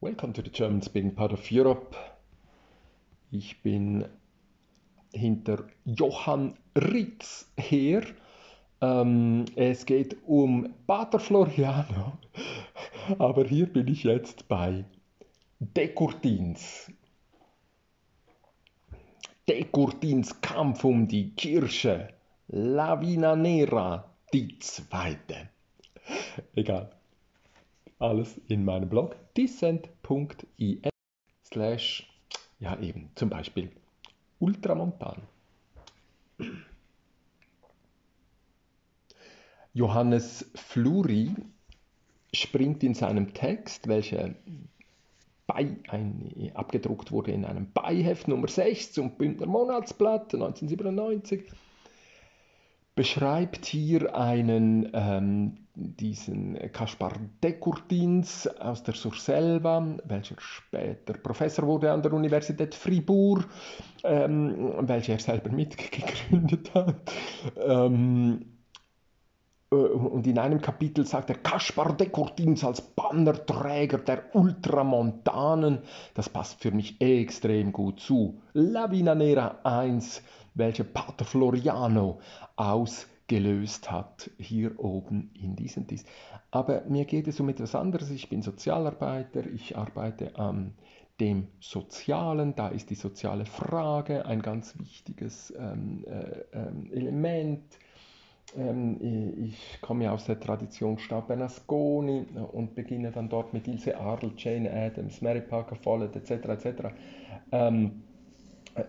Welcome to the German Speaking Part of Europe. Ich bin hinter Johann Ritz her. Ähm, es geht um Pater Floriano, aber hier bin ich jetzt bei Dekurtins. Dekurtins Kampf um die Kirche. La Vina Nera, die zweite. Egal. Alles in meinem Blog dissent.in slash, ja eben, zum Beispiel Ultramontan. Johannes Fluri springt in seinem Text, welcher bei, ein, abgedruckt wurde in einem Beiheft Nummer 6 zum Bündner Monatsblatt 1997, beschreibt hier einen, ähm, diesen Kaspar Dekurtins aus der Surselva, welcher später Professor wurde an der Universität Fribourg, ähm, welche er selber mitgegründet hat. Ähm, äh, und in einem Kapitel sagt er Kaspar Dekurtins als Bannerträger der Ultramontanen. Das passt für mich extrem gut zu. La Vinanera 1 welche Pater Floriano ausgelöst hat, hier oben in diesem Dies. Aber mir geht es um etwas anderes. Ich bin Sozialarbeiter, ich arbeite an dem Sozialen, da ist die soziale Frage ein ganz wichtiges ähm, äh, ähm, Element. Ähm, ich komme aus der Tradition Stab Bernasconi und beginne dann dort mit Ilse Adel, Jane Addams, Mary Parker Follett etc. etc. Ähm, äh,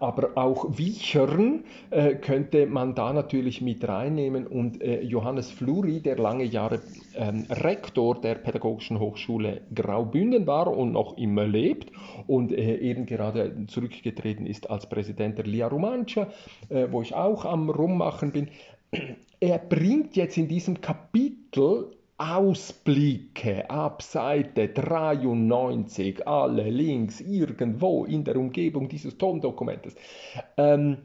aber auch Wiechern äh, könnte man da natürlich mit reinnehmen und äh, Johannes Fluri, der lange Jahre ähm, Rektor der Pädagogischen Hochschule Graubünden war und noch immer lebt und eben gerade zurückgetreten ist als Präsident der Lia Romancia, wo ich auch am Rummachen bin. Er bringt jetzt in diesem Kapitel Ausblicke ab Seite 93, alle Links irgendwo in der Umgebung dieses Tondokumentes, ähm,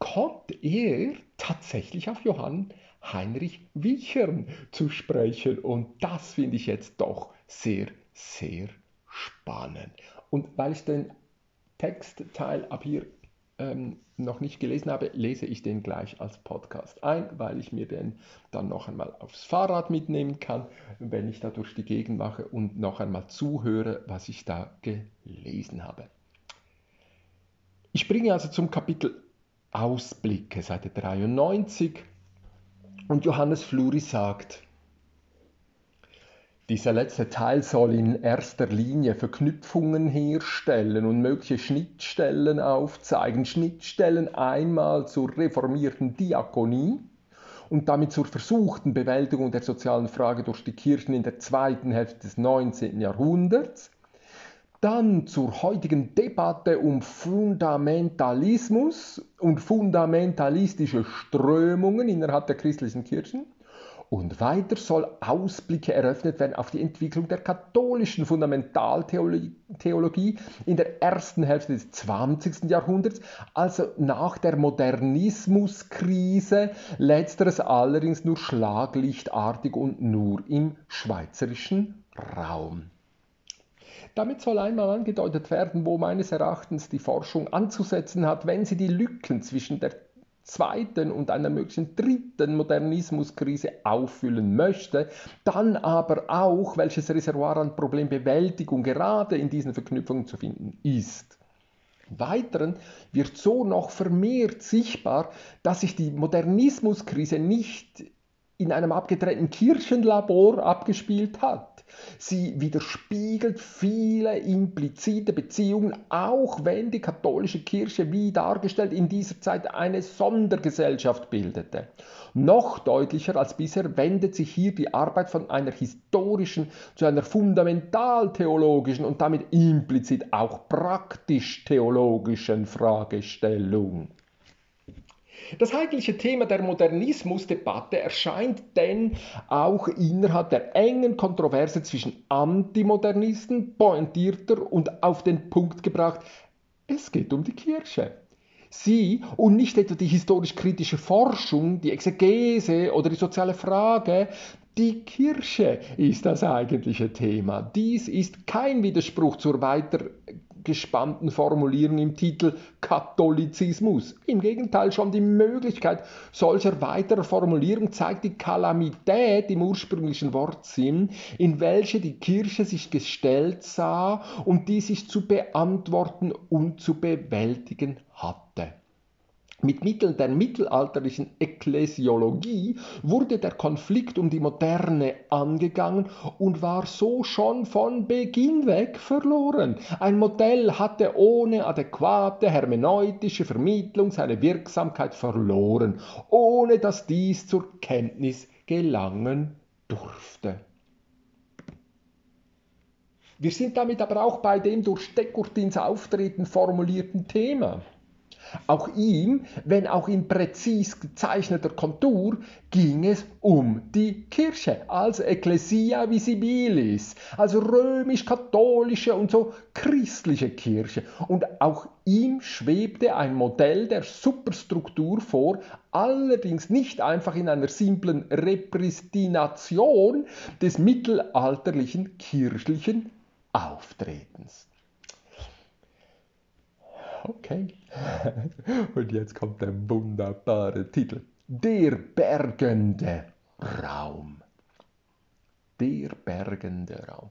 kommt er tatsächlich auf Johann Heinrich Wichern zu sprechen. Und das finde ich jetzt doch sehr, sehr spannend. Und weil ich den Textteil ab hier ähm, noch nicht gelesen habe, lese ich den gleich als Podcast ein, weil ich mir den dann noch einmal aufs Fahrrad mitnehmen kann, wenn ich da durch die Gegend mache und noch einmal zuhöre, was ich da gelesen habe. Ich springe also zum Kapitel Ausblicke, Seite 93. Und Johannes Fluri sagt, dieser letzte Teil soll in erster Linie Verknüpfungen herstellen und mögliche Schnittstellen aufzeigen. Schnittstellen einmal zur reformierten Diakonie und damit zur versuchten Bewältigung der sozialen Frage durch die Kirchen in der zweiten Hälfte des 19. Jahrhunderts. Dann zur heutigen Debatte um Fundamentalismus und fundamentalistische Strömungen innerhalb der christlichen Kirchen und weiter soll Ausblicke eröffnet werden auf die Entwicklung der katholischen Fundamentaltheologie in der ersten Hälfte des 20. Jahrhunderts, also nach der Modernismuskrise, letzteres allerdings nur schlaglichtartig und nur im schweizerischen Raum. Damit soll einmal angedeutet werden, wo meines Erachtens die Forschung anzusetzen hat, wenn sie die Lücken zwischen der zweiten und einer möglichen dritten Modernismuskrise auffüllen möchte, dann aber auch, welches Reservoir an Problembewältigung gerade in diesen Verknüpfungen zu finden ist. Weiteren wird so noch vermehrt sichtbar, dass sich die Modernismuskrise nicht in einem abgetrennten Kirchenlabor abgespielt hat. Sie widerspiegelt viele implizite Beziehungen, auch wenn die katholische Kirche, wie dargestellt, in dieser Zeit eine Sondergesellschaft bildete. Noch deutlicher als bisher wendet sich hier die Arbeit von einer historischen zu einer fundamentaltheologischen und damit implizit auch praktisch-theologischen Fragestellung. Das eigentliche Thema der Modernismusdebatte erscheint denn auch innerhalb der engen Kontroverse zwischen Antimodernisten, pointierter und auf den Punkt gebracht, es geht um die Kirche. Sie und nicht etwa die historisch-kritische Forschung, die Exegese oder die soziale Frage, Die Kirche ist das eigentliche Thema. Dies ist kein Widerspruch zur weiter gespannten Formulierung im Titel Katholizismus. Im Gegenteil, schon die Möglichkeit solcher weiterer Formulierung zeigt die Kalamität im ursprünglichen Wortsinn, in welche die Kirche sich gestellt sah und die sich zu beantworten und zu bewältigen hatte. Mit Mitteln der mittelalterlichen Ekklesiologie wurde der Konflikt um die Moderne angegangen und war so schon von Beginn weg verloren. Ein Modell hatte ohne adäquate hermeneutische Vermittlung seine Wirksamkeit verloren, ohne dass dies zur Kenntnis gelangen durfte. Wir sind damit aber auch bei dem durch Dekurtins Auftreten formulierten Thema. Auch ihm, wenn auch in präzis gezeichneter Kontur, ging es um die Kirche als Ecclesia Visibilis, also römisch-katholische und so christliche Kirche. Und auch ihm schwebte ein Modell der Superstruktur vor, allerdings nicht einfach in einer simplen Repristination des mittelalterlichen kirchlichen Auftretens. Okay. Und jetzt kommt der wunderbare Titel. Der bergende Raum. Der bergende Raum.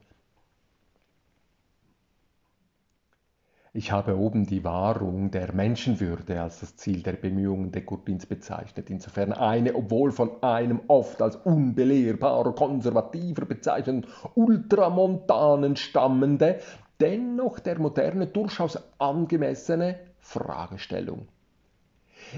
Ich habe oben die Wahrung der Menschenwürde als das Ziel der Bemühungen Dekurtins bezeichnet, insofern eine, obwohl von einem oft als unbelehrbarer, konservativer bezeichneten Ultramontanen stammende, dennoch der Moderne durchaus angemessene Fragestellung.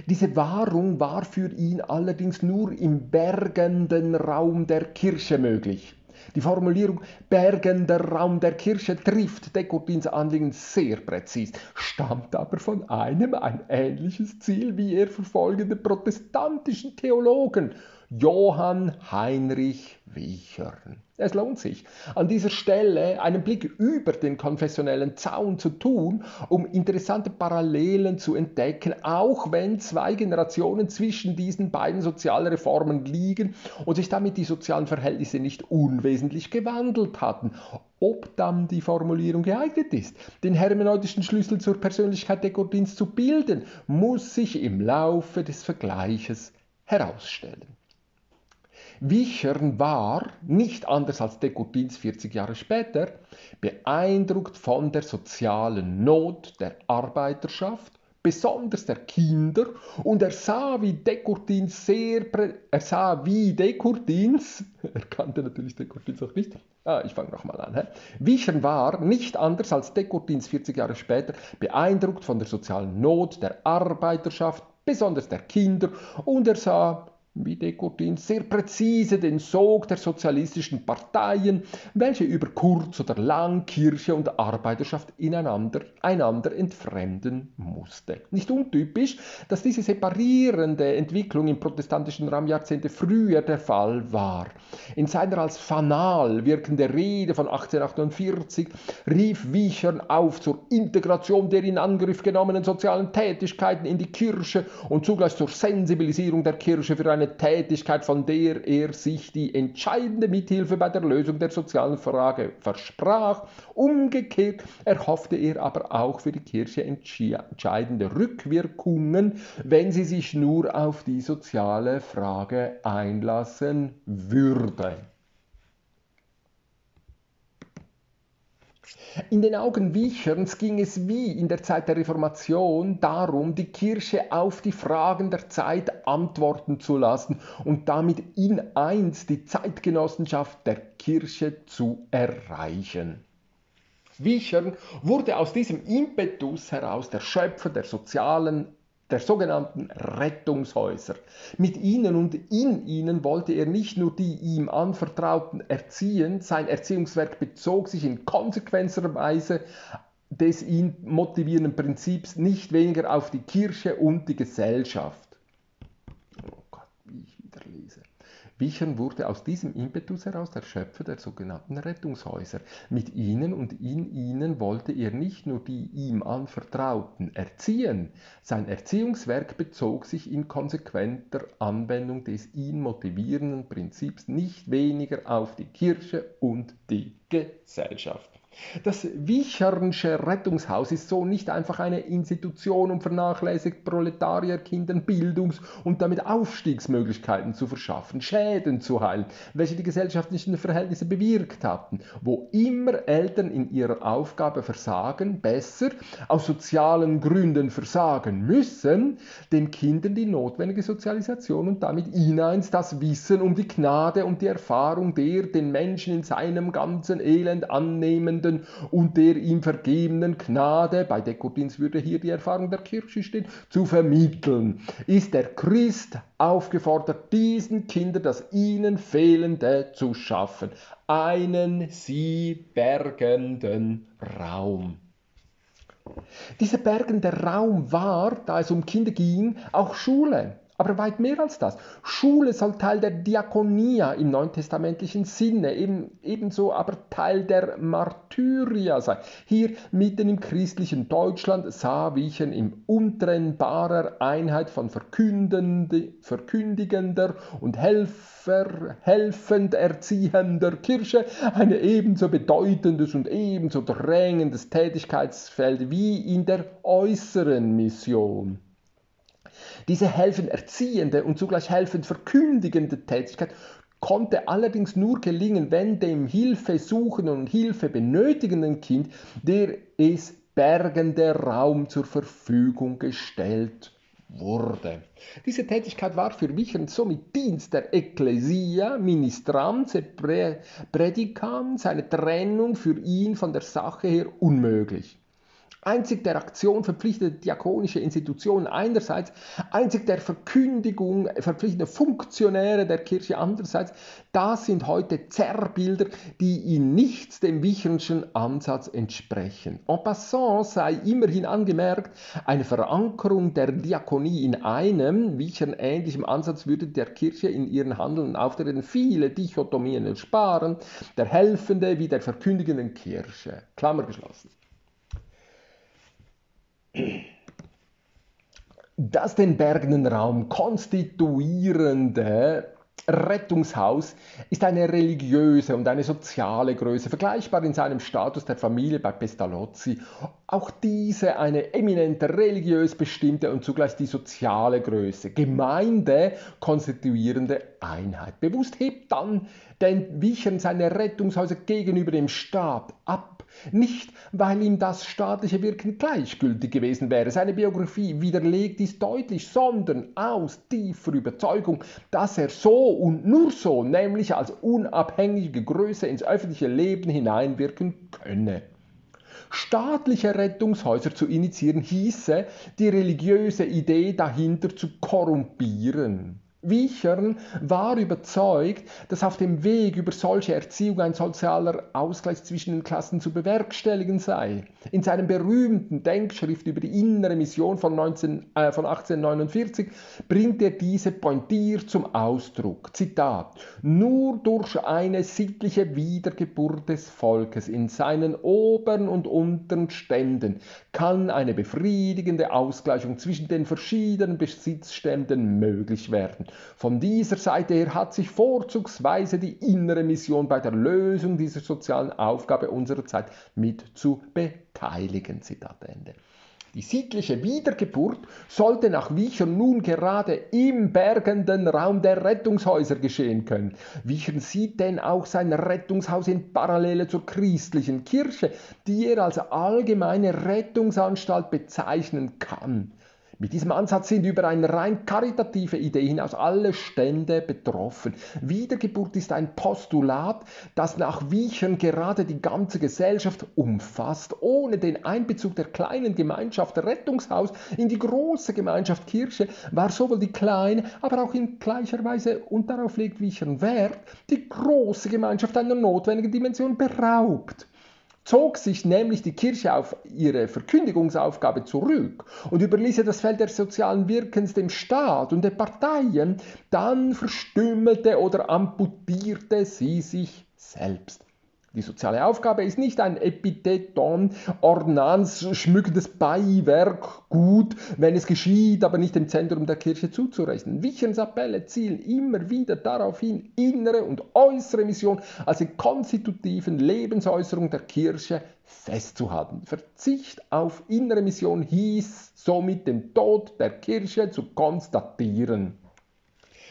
Diese Wahrung war für ihn allerdings nur im bergenden Raum der Kirche möglich. Die Formulierung bergender Raum der Kirche trifft Dekurtins Anliegen sehr präzis, stammt aber von einem ein ähnliches Ziel wie er verfolgende protestantischen Theologen Johann Heinrich Wichern. Es lohnt sich, an dieser Stelle einen Blick über den konfessionellen Zaun zu tun, um interessante Parallelen zu entdecken, auch wenn zwei Generationen zwischen diesen beiden Sozialreformen liegen und sich damit die sozialen Verhältnisse nicht unwesentlich gewandelt hatten. Ob dann die Formulierung geeignet ist, den hermeneutischen Schlüssel zur Persönlichkeit der Gordins zu bilden, muss sich im Laufe des Vergleiches herausstellen. Wichern war, nicht anders als Dekurtins 40 Jahre später, beeindruckt von der sozialen Not der Arbeiterschaft, besonders der Kinder, und er sah, wie Dekurtins sehr, er sah, wie Dekurtins, er kannte natürlich Dekurtins auch nicht, ah, ich fange nochmal an, he? Wichern war, nicht anders als Dekurtins 40 Jahre später, beeindruckt von der sozialen Not der Arbeiterschaft, besonders der Kinder, und er sah, wie Dekotin sehr präzise den Sog der sozialistischen Parteien, welche über kurz oder lang Kirche und Arbeiterschaft ineinander einander entfremden musste. Nicht untypisch, dass diese separierende Entwicklung im protestantischen Raum Jahrzehnte früher der Fall war. In seiner als fanal wirkende Rede von 1848 rief Wiechern auf zur Integration der in Angriff genommenen sozialen Tätigkeiten in die Kirche und zugleich zur Sensibilisierung der Kirche für eine Tätigkeit, von der er sich die entscheidende Mithilfe bei der Lösung der sozialen Frage versprach. Umgekehrt erhoffte er aber auch für die Kirche entscheidende Rückwirkungen, wenn sie sich nur auf die soziale Frage einlassen würde. In den Augen Wicherns ging es wie in der Zeit der Reformation darum, die Kirche auf die Fragen der Zeit antworten zu lassen und damit in eins die Zeitgenossenschaft der Kirche zu erreichen. Wichern wurde aus diesem Impetus heraus der Schöpfer der sozialen der sogenannten Rettungshäuser. Mit ihnen und in ihnen wollte er nicht nur die ihm anvertrauten erziehen, sein Erziehungswerk bezog sich in konsequenter Weise des ihn motivierenden Prinzips nicht weniger auf die Kirche und die Gesellschaft. Oh Gott, wie ich wieder lese. Wichern wurde aus diesem Impetus heraus der Schöpfer der sogenannten Rettungshäuser. Mit ihnen und in ihnen wollte er nicht nur die ihm anvertrauten erziehen, sein Erziehungswerk bezog sich in konsequenter Anwendung des ihn motivierenden Prinzips nicht weniger auf die Kirche und die Gesellschaft. Das Wichernsche Rettungshaus ist so nicht einfach eine Institution, um vernachlässigt Proletarierkindern Bildungs- und damit Aufstiegsmöglichkeiten zu verschaffen, Schäden zu heilen, welche die gesellschaftlichen Verhältnisse bewirkt hatten. Wo immer Eltern in ihrer Aufgabe versagen, besser aus sozialen Gründen versagen müssen, den Kindern die notwendige Sozialisation und damit ineins das Wissen um die Gnade und die Erfahrung der den Menschen in seinem ganzen Elend annehmenden Sünden und der ihm vergebenen Gnade, bei Dekotins würde hier die Erfahrung der Kirche stehen, zu vermitteln, ist der Christ aufgefordert, diesen Kindern das ihnen Fehlende zu schaffen, einen sie bergenden Raum. Dieser bergende Raum war, da es um Kinder ging, auch Schule. Aber weit mehr als das. Schule soll Teil der Diakonia im neutestamentlichen Sinne, eben, ebenso aber Teil der Martyria sein. Hier mitten im christlichen Deutschland sah Wiechen in untrennbarer Einheit von verkündigender und Helfer, helfend erziehender Kirche ein ebenso bedeutendes und ebenso drängendes Tätigkeitsfeld wie in der äußeren Mission. Diese helfend erziehende und zugleich helfend verkündigende Tätigkeit konnte allerdings nur gelingen, wenn dem Hilfe suchenden und Hilfe benötigenden Kind der es bergende Raum zur Verfügung gestellt wurde. Diese Tätigkeit war für Wichern somit Dienst der Ecclesia, Ministranze, Predikans, eine Trennung für ihn von der Sache her unmöglich einzig der Aktion verpflichtete diakonische Institutionen einerseits, einzig der Verkündigung verpflichtete Funktionäre der Kirche andererseits, das sind heute Zerrbilder, die in nichts dem Wichernschen Ansatz entsprechen. En passant sei immerhin angemerkt, eine Verankerung der Diakonie in einem, Wichern ähnlichem Ansatz würde der Kirche in ihren Handeln und Auftritten viele Dichotomien ersparen, der Helfende wie der verkündigenden Kirche. Klammer geschlossen. Das den bergenden Raum konstituierende Rettungshaus ist eine religiöse und eine soziale Größe, vergleichbar in seinem Status der Familie bei Pestalozzi. Auch diese eine eminente religiös bestimmte und zugleich die soziale Größe, Gemeinde konstituierende Einheit. Bewusst hebt dann den Wichern seine Rettungshäuser gegenüber dem Staat ab nicht, weil ihm das staatliche Wirken gleichgültig gewesen wäre. Seine Biografie widerlegt dies deutlich, sondern aus tiefer Überzeugung, dass er so und nur so, nämlich als unabhängige Größe ins öffentliche Leben hineinwirken könne. Staatliche Rettungshäuser zu initiieren hieße, die religiöse Idee dahinter zu korrumpieren. Wiechern war überzeugt, dass auf dem Weg über solche Erziehung ein sozialer Ausgleich zwischen den Klassen zu bewerkstelligen sei. In seinem berühmten Denkschrift über die innere Mission von, 19, äh, von 1849 bringt er diese pointiert zum Ausdruck. Zitat: Nur durch eine sittliche Wiedergeburt des Volkes in seinen oberen und unteren Ständen kann eine befriedigende Ausgleichung zwischen den verschiedenen Besitzständen möglich werden. Von dieser Seite her hat sich vorzugsweise die innere Mission bei der Lösung dieser sozialen Aufgabe unserer Zeit mit zu beteiligen. Zitat Ende. Die sittliche Wiedergeburt sollte nach Wiechern nun gerade im bergenden Raum der Rettungshäuser geschehen können. Wiechern sieht denn auch sein Rettungshaus in Parallele zur christlichen Kirche, die er als allgemeine Rettungsanstalt bezeichnen kann. Mit diesem Ansatz sind über eine rein karitative Idee hinaus alle Stände betroffen. Wiedergeburt ist ein Postulat, das nach Wiechern gerade die ganze Gesellschaft umfasst, ohne den Einbezug der kleinen Gemeinschaft Rettungshaus in die große Gemeinschaft Kirche war sowohl die kleine, aber auch in gleicher Weise, und darauf legt Wiechern Wert, die große Gemeinschaft einer notwendigen Dimension beraubt. Zog sich nämlich die Kirche auf ihre Verkündigungsaufgabe zurück und überließ das Feld des sozialen Wirkens dem Staat und den Parteien, dann verstümmelte oder amputierte sie sich selbst. Die soziale Aufgabe ist nicht ein Epitheton, Ordnanz, schmückendes Beiwerk, gut, wenn es geschieht, aber nicht dem Zentrum der Kirche zuzurechnen. Wicherns Appelle zielen immer wieder darauf hin, innere und äußere Mission als in konstitutiven Lebensäußerung der Kirche festzuhalten. Verzicht auf innere Mission hieß somit den Tod der Kirche zu konstatieren.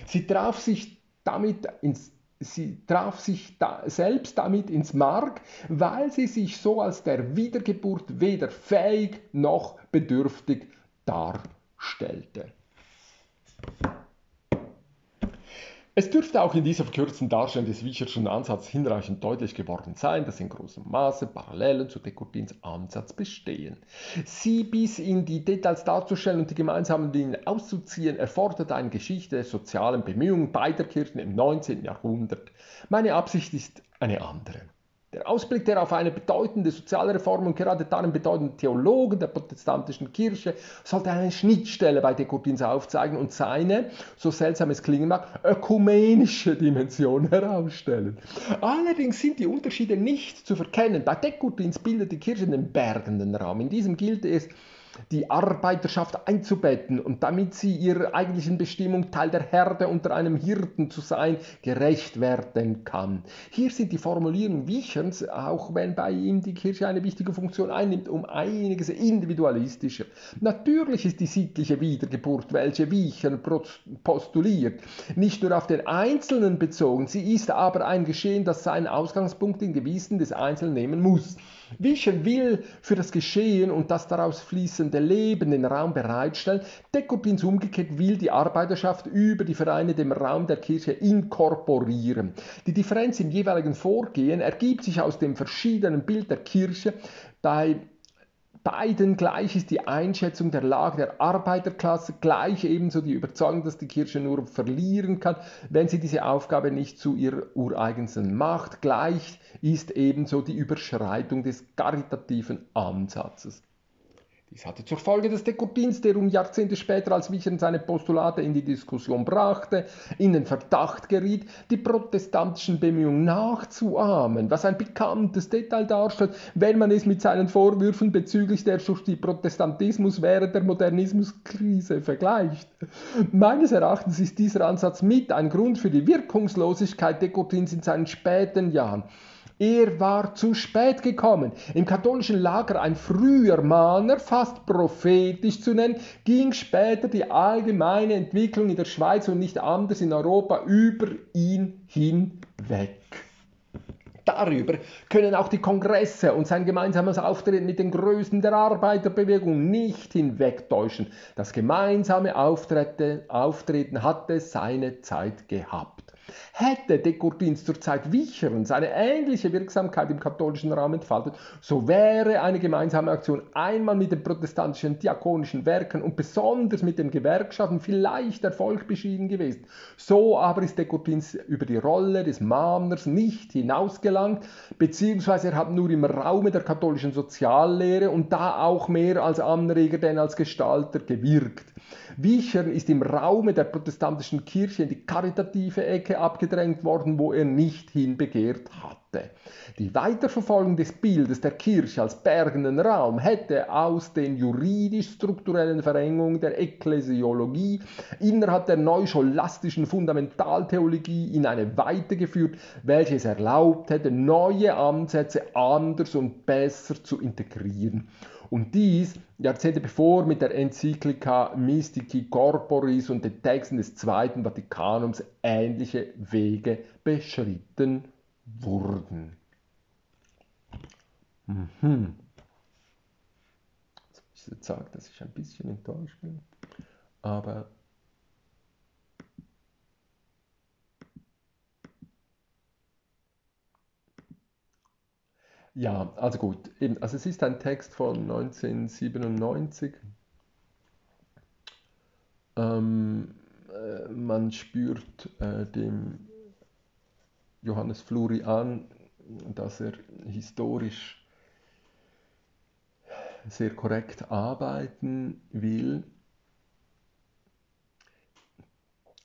Sie traf sich damit ins sie traf sich da selbst damit ins Mark, weil sie sich so als der Wiedergeburt weder fähig noch bedürftig darstellte. Es dürfte auch in dieser verkürzten Darstellung des Wicherschen Ansatzes hinreichend deutlich geworden sein, dass in großem Maße Parallelen zu Descourtins Ansatz bestehen. Sie bis in die Details darzustellen und die gemeinsamen Linien auszuziehen, erfordert eine Geschichte der sozialen Bemühungen beider Kirchen im 19. Jahrhundert. Meine Absicht ist eine andere. Der Ausblick, der auf eine bedeutende Sozialreform und gerade darin bedeutenden Theologen der protestantischen Kirche sollte eine Schnittstelle bei Descourtins aufzeigen und seine, so seltsam es klingen mag, ökumenische Dimension herausstellen. Allerdings sind die Unterschiede nicht zu verkennen. Bei Descourtins bildet die Kirche den bergenden Raum. In diesem gilt es, die Arbeiterschaft einzubetten und damit sie ihrer eigentlichen Bestimmung Teil der Herde unter einem Hirten zu sein, gerecht werden kann. Hier sind die Formulierungen Wicherns, auch wenn bei ihm die Kirche eine wichtige Funktion einnimmt, um einiges individualistischer. Natürlich ist die sittliche Wiedergeburt, welche Wichern postuliert, nicht nur auf den Einzelnen bezogen, sie ist aber ein Geschehen, das seinen Ausgangspunkt in Gewissen des Einzelnen nehmen muss. Wicher will für das Geschehen und das daraus fließende Leben den Raum bereitstellen. Dekopins umgekehrt will die Arbeiterschaft über die Vereine dem Raum der Kirche inkorporieren. Die Differenz im jeweiligen Vorgehen ergibt sich aus dem verschiedenen Bild der Kirche. Bei beiden gleich ist die Einschätzung der Lage der Arbeiterklasse, gleich ebenso die Überzeugung, dass die Kirche nur verlieren kann, wenn sie diese Aufgabe nicht zu ihrer ureigensten macht, gleich ist ebenso die Überschreitung des karitativen Ansatzes. Dies hatte zur Folge, dass Descourtins, der um Jahrzehnte später als Wichern seine Postulate in die Diskussion brachte, in den Verdacht geriet, die protestantischen Bemühungen nachzuahmen, was ein pikantes Detail darstellt, wenn man es mit seinen Vorwürfen bezüglich der durch die Protestantismus während der Modernismuskrise vergleicht. Meines Erachtens ist dieser Ansatz mit ein Grund für die Wirkungslosigkeit Descourtins in seinen späten Jahren. Er war zu spät gekommen. Im katholischen Lager ein früher Mahner, fast prophetisch zu nennen, ging später die allgemeine Entwicklung in der Schweiz und nicht anders in Europa über ihn hinweg. Darüber können auch die Kongresse und sein gemeinsames Auftreten mit den Größen der Arbeiterbewegung nicht hinwegtäuschen. Das gemeinsame Auftreten hatte seine Zeit gehabt. Hätte Descourtins zur Zeit Wicherens eine ähnliche Wirksamkeit im katholischen Raum entfaltet, so wäre eine gemeinsame Aktion einmal mit den protestantischen diakonischen Werken und besonders mit den Gewerkschaften vielleicht Erfolg beschieden gewesen. So aber ist Descourtins über die Rolle des Mahners nicht hinausgelangt, beziehungsweise er hat nur im Raume der katholischen Soziallehre und da auch mehr als Anreger denn als Gestalter gewirkt. Wiechern ist im Raume der protestantischen Kirche in die karitative Ecke abgedrängt worden, wo er nicht hinbegehrt hatte. Die Weiterverfolgung des Bildes der Kirche als bergenden Raum hätte aus den juridisch-strukturellen Verengungen der Ekklesiologie innerhalb der neuscholastischen Fundamentaltheologie in eine Weite geführt, welche es erlaubt hätte, neue Ansätze anders und besser zu integrieren und dies Jahrzehnte bevor mit der Enzyklika Mystici Corporis und den Texten des Zweiten Vatikanums ähnliche Wege beschritten wurden. Mhm. Ich jetzt sagen, dass ich ein bisschen enttäuscht bin, aber Ja, also gut. Eben, also es ist ein Text von 1997. Ähm, äh, man spürt äh, dem Johannes Fluri an, dass er historisch sehr korrekt arbeiten will.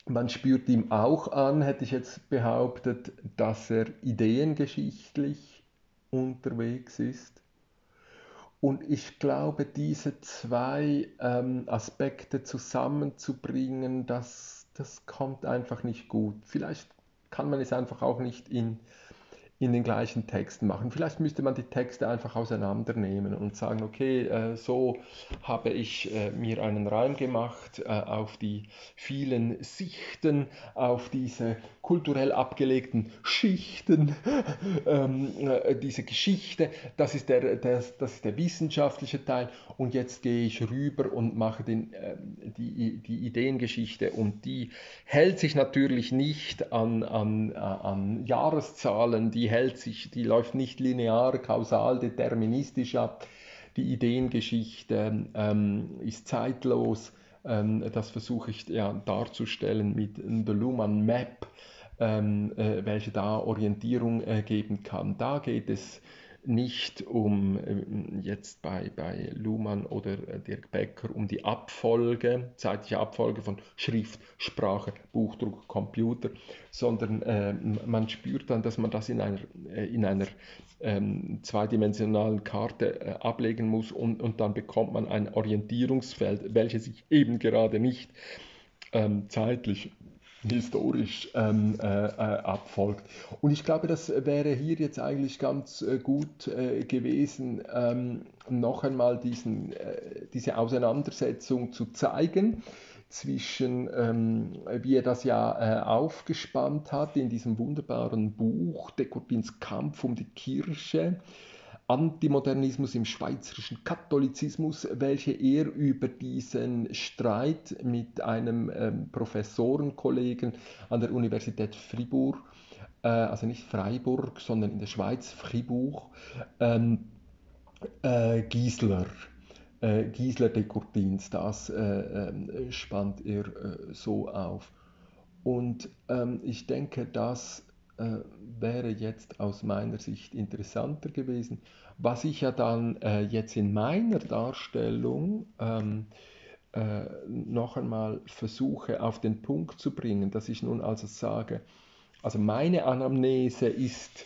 Man spürt ihm auch an, hätte ich jetzt behauptet, dass er ideengeschichtlich unterwegs ist. Und ich glaube, diese zwei ähm, Aspekte zusammenzubringen, das, das kommt einfach nicht gut. Vielleicht kann man es einfach auch nicht in in den gleichen Texten machen. Vielleicht müsste man die Texte einfach auseinandernehmen und sagen, okay, äh, so habe ich äh, mir einen Reim gemacht äh, auf die vielen Sichten, auf diese kulturell abgelegten Schichten, ähm, diese Geschichte, das ist, der, das, das ist der wissenschaftliche Teil. Und jetzt gehe ich rüber und mache den, die, die Ideengeschichte. Und die hält sich natürlich nicht an, an, an Jahreszahlen, die hält sich, die läuft nicht linear, kausal, deterministisch ab. Die Ideengeschichte ähm, ist zeitlos. Ähm, das versuche ich ja, darzustellen mit der Luhmann Map, ähm, äh, welche da Orientierung äh, geben kann. Da geht es nicht um äh, jetzt bei, bei Luhmann oder äh, Dirk Becker um die Abfolge, zeitliche Abfolge von Schrift, Sprache, Buchdruck, Computer, sondern äh, man spürt dann, dass man das in einer, äh, in einer ähm, zweidimensionalen Karte äh, ablegen muss und, und dann bekommt man ein Orientierungsfeld, welches sich eben gerade nicht ähm, zeitlich historisch ähm, äh, äh, abfolgt. Und ich glaube, das wäre hier jetzt eigentlich ganz äh, gut äh, gewesen, ähm, noch einmal diesen, äh, diese Auseinandersetzung zu zeigen zwischen, ähm, wie er das ja äh, aufgespannt hat in diesem wunderbaren Buch Dekurtins Kampf um die Kirche, Antimodernismus im schweizerischen Katholizismus, welche er über diesen Streit mit einem ähm, Professorenkollegen an der Universität Fribourg, äh, also nicht Freiburg, sondern in der Schweiz Fribourg, ähm, äh, Giesler, äh, Giesler de Courtins, das äh, ähm, spannt er äh, so auf. Und ähm, ich denke, das äh, wäre jetzt aus meiner Sicht interessanter gewesen. Was ich ja dann äh, jetzt in meiner Darstellung ähm, äh, noch einmal versuche auf den Punkt zu bringen, dass ich nun also sage, also meine Anamnese ist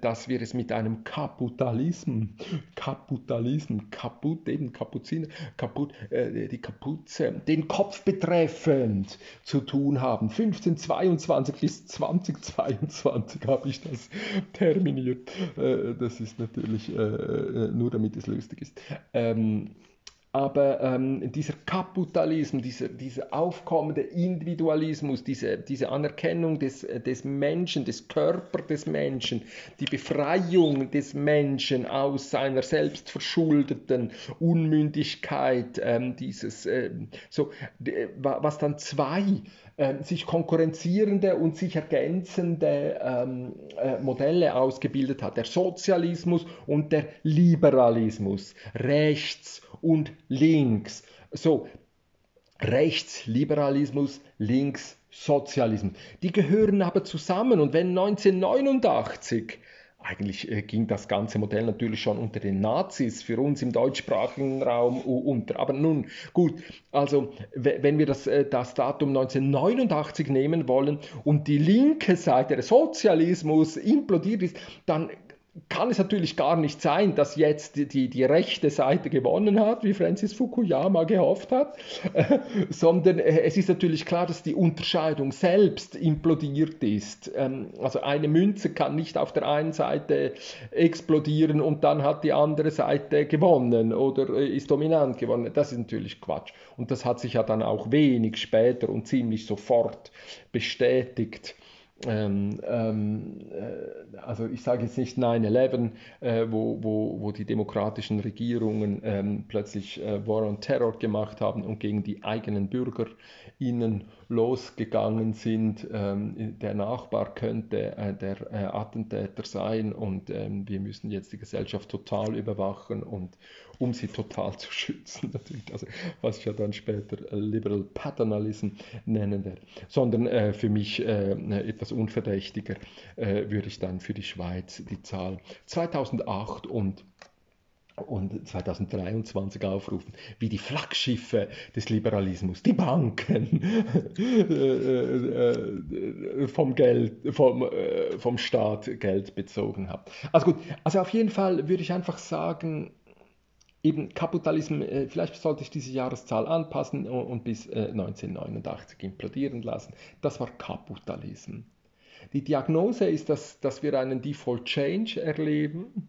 dass wir es mit einem Kapitalismus, Kapitalismus, kaputt, eben Kapuziner, kaputt, äh, die Kapuze, den Kopf betreffend zu tun haben. 1522 bis 2022 habe ich das terminiert. Äh, das ist natürlich äh, äh nur damit es lustig ist. Ähm, aber ähm, dieser Kapitalismus, dieser, dieser aufkommende Individualismus, diese, diese Anerkennung des, des Menschen, des Körpers des Menschen, die Befreiung des Menschen aus seiner selbstverschuldeten Unmündigkeit, ähm, dieses, äh, so, was dann zwei äh, sich konkurrenzierende und sich ergänzende ähm, äh, Modelle ausgebildet hat. Der Sozialismus und der Liberalismus, rechts und links. So, Rechtsliberalismus, links Sozialismus. Die gehören aber zusammen und wenn 1989 eigentlich äh, ging das ganze Modell natürlich schon unter den Nazis für uns im deutschsprachigen Raum unter. Aber nun, gut, also wenn wir das, äh, das Datum 1989 nehmen wollen und die linke Seite, der Sozialismus implodiert ist, dann kann es natürlich gar nicht sein, dass jetzt die, die rechte Seite gewonnen hat, wie Francis Fukuyama gehofft hat, sondern äh, es ist natürlich klar, dass die Unterscheidung selbst implodiert ist. Ähm, also eine Münze kann nicht auf der einen Seite explodieren und dann hat die andere Seite gewonnen oder äh, ist dominant gewonnen. Das ist natürlich Quatsch. Und das hat sich ja dann auch wenig später und ziemlich sofort bestätigt ähm, ähm, äh, also ich sage jetzt nicht 9-11, äh, wo, wo, wo die demokratischen Regierungen ähm, plötzlich äh, War on Terror gemacht haben und gegen die eigenen Bürger ihnen losgegangen sind. Ähm, der Nachbar könnte äh, der äh, Attentäter sein und ähm, wir müssen jetzt die Gesellschaft total überwachen und um sie total zu schützen, natürlich, also was ich ja dann später Liberal Paternalism nennen werde, sondern äh, für mich äh, etwas unverdächtiger äh, würde ich dann für die Schweiz die Zahl 2008 und und 2023 aufrufen, wie die Flaggschiffe des Liberalismus, die Banken vom, Geld, vom, vom Staat Geld bezogen haben. Also gut, also auf jeden Fall würde ich einfach sagen, eben Kapitalismus, vielleicht sollte ich diese Jahreszahl anpassen und bis 1989 implodieren lassen. Das war Kapitalismus. Die Diagnose ist, dass, dass wir einen Default Change erleben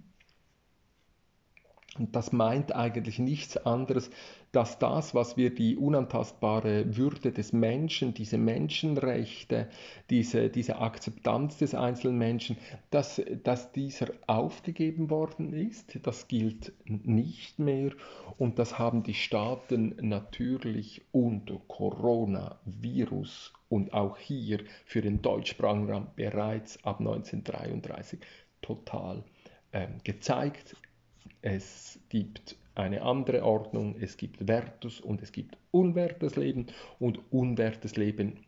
und das meint eigentlich nichts anderes, dass das, was wir die unantastbare Würde des Menschen, diese Menschenrechte, diese, diese Akzeptanz des einzelnen Menschen, dass, dass dieser aufgegeben worden ist. Das gilt nicht mehr und das haben die Staaten natürlich unter Coronavirus und auch hier für den deutschsprachigen bereits ab 1933 total ähm, gezeigt, es gibt eine andere Ordnung, es gibt wertes und es gibt unwertes Leben und unwertes Leben.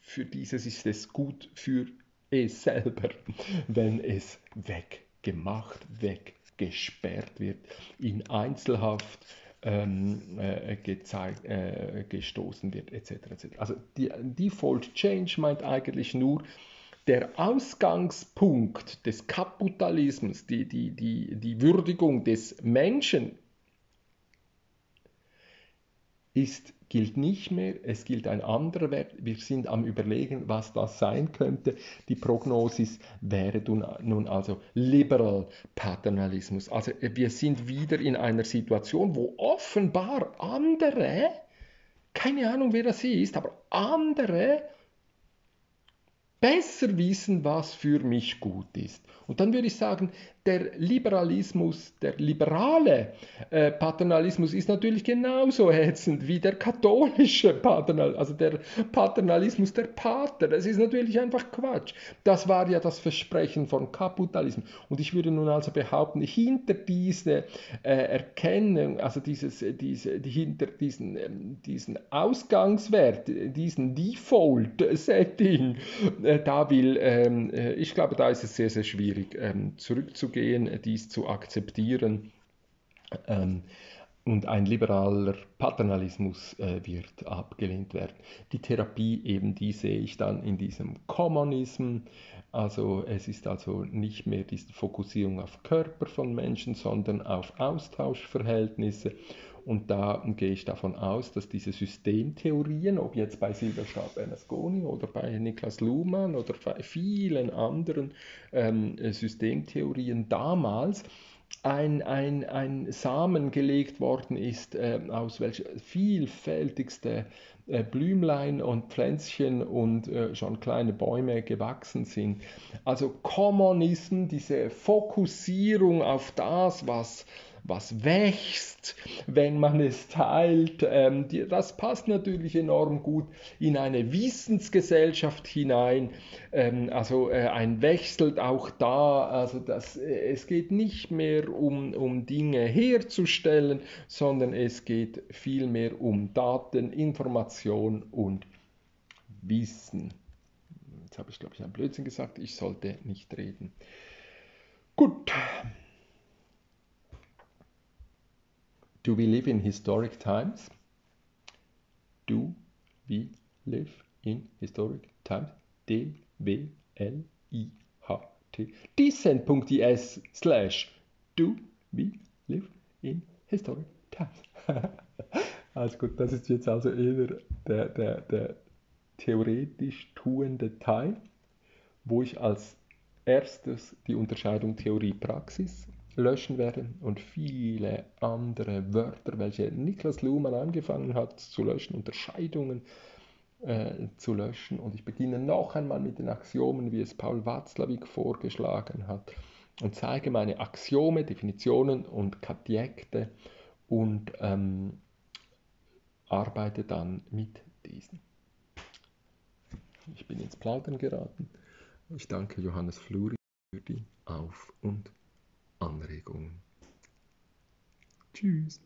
Für dieses ist es gut für es selber, wenn es weggemacht, weggesperrt wird, in Einzelhaft ähm, äh, gezeigt, äh, gestoßen wird, etc. etc. Also die Default Change meint eigentlich nur, der Ausgangspunkt des Kapitalismus, die, die, die, die Würdigung des Menschen, ist, gilt nicht mehr, es gilt ein anderer Wert. Wir sind am Überlegen, was das sein könnte. Die Prognosis wäre nun also Liberal Paternalismus. Also wir sind wieder in einer Situation, wo offenbar andere, keine Ahnung wer das ist, aber andere besser wissen, was für mich gut ist. Und dann würde ich sagen, der Liberalismus, der liberale äh, Paternalismus ist natürlich genauso ätzend wie der katholische Paternalismus, also der Paternalismus der Pater. Das ist natürlich einfach Quatsch. Das war ja das Versprechen von Kapitalismus. Und ich würde nun also behaupten, hinter diese äh, Erkennung, also dieses, diese, die, hinter diesen, äh, diesen Ausgangswert, diesen Default-Setting, äh, da will, ähm, äh, ich glaube, da ist es sehr, sehr schwierig ähm, zurückzugehen gehen, dies zu akzeptieren. Ähm, und ein liberaler Paternalismus äh, wird abgelehnt werden. Die Therapie eben, die sehe ich dann in diesem Kommunismus. Also es ist also nicht mehr diese Fokussierung auf Körper von Menschen, sondern auf Austauschverhältnisse. Und da gehe ich davon aus, dass diese Systemtheorien, ob jetzt bei Silberstab Bernasconi oder bei Niklas Luhmann oder bei vielen anderen ähm, Systemtheorien damals, ein, ein, ein Samen gelegt worden ist, äh, aus welcher vielfältigste äh, Blümlein und Pflänzchen und äh, schon kleine Bäume gewachsen sind. Also Kommunismus, diese Fokussierung auf das, was was wächst, wenn man es teilt. Ähm, das passt natürlich enorm gut in eine Wissensgesellschaft hinein. Ähm, also äh, ein Wechsel auch da. Also das, äh, es geht nicht mehr um, um Dinge herzustellen, sondern es geht vielmehr um Daten, Information und Wissen. Jetzt habe ich, glaube ich, einen Blödsinn gesagt. Ich sollte nicht reden. Gut. Do we live in historic times? Do we live in historic times? D-W-L-I-H-T. Decent.is slash do we live in historic times. also gut, das ist jetzt also eher der, der, der theoretisch tuende Teil, wo ich als erstes die Unterscheidung Theorie-Praxis löschen werde und viele andere Wörter, welche Niklas Luhmann angefangen hat zu löschen, Unterscheidungen äh, zu löschen. Und ich beginne noch einmal mit den Axiomen, wie es Paul Watzlawick vorgeschlagen hat, und zeige meine Axiome, Definitionen und Katjekte und ähm, arbeite dann mit diesen. Ich bin ins Plaudern geraten. Ich danke Johannes Fluri für die Auf- und Anregungen. Tschüss.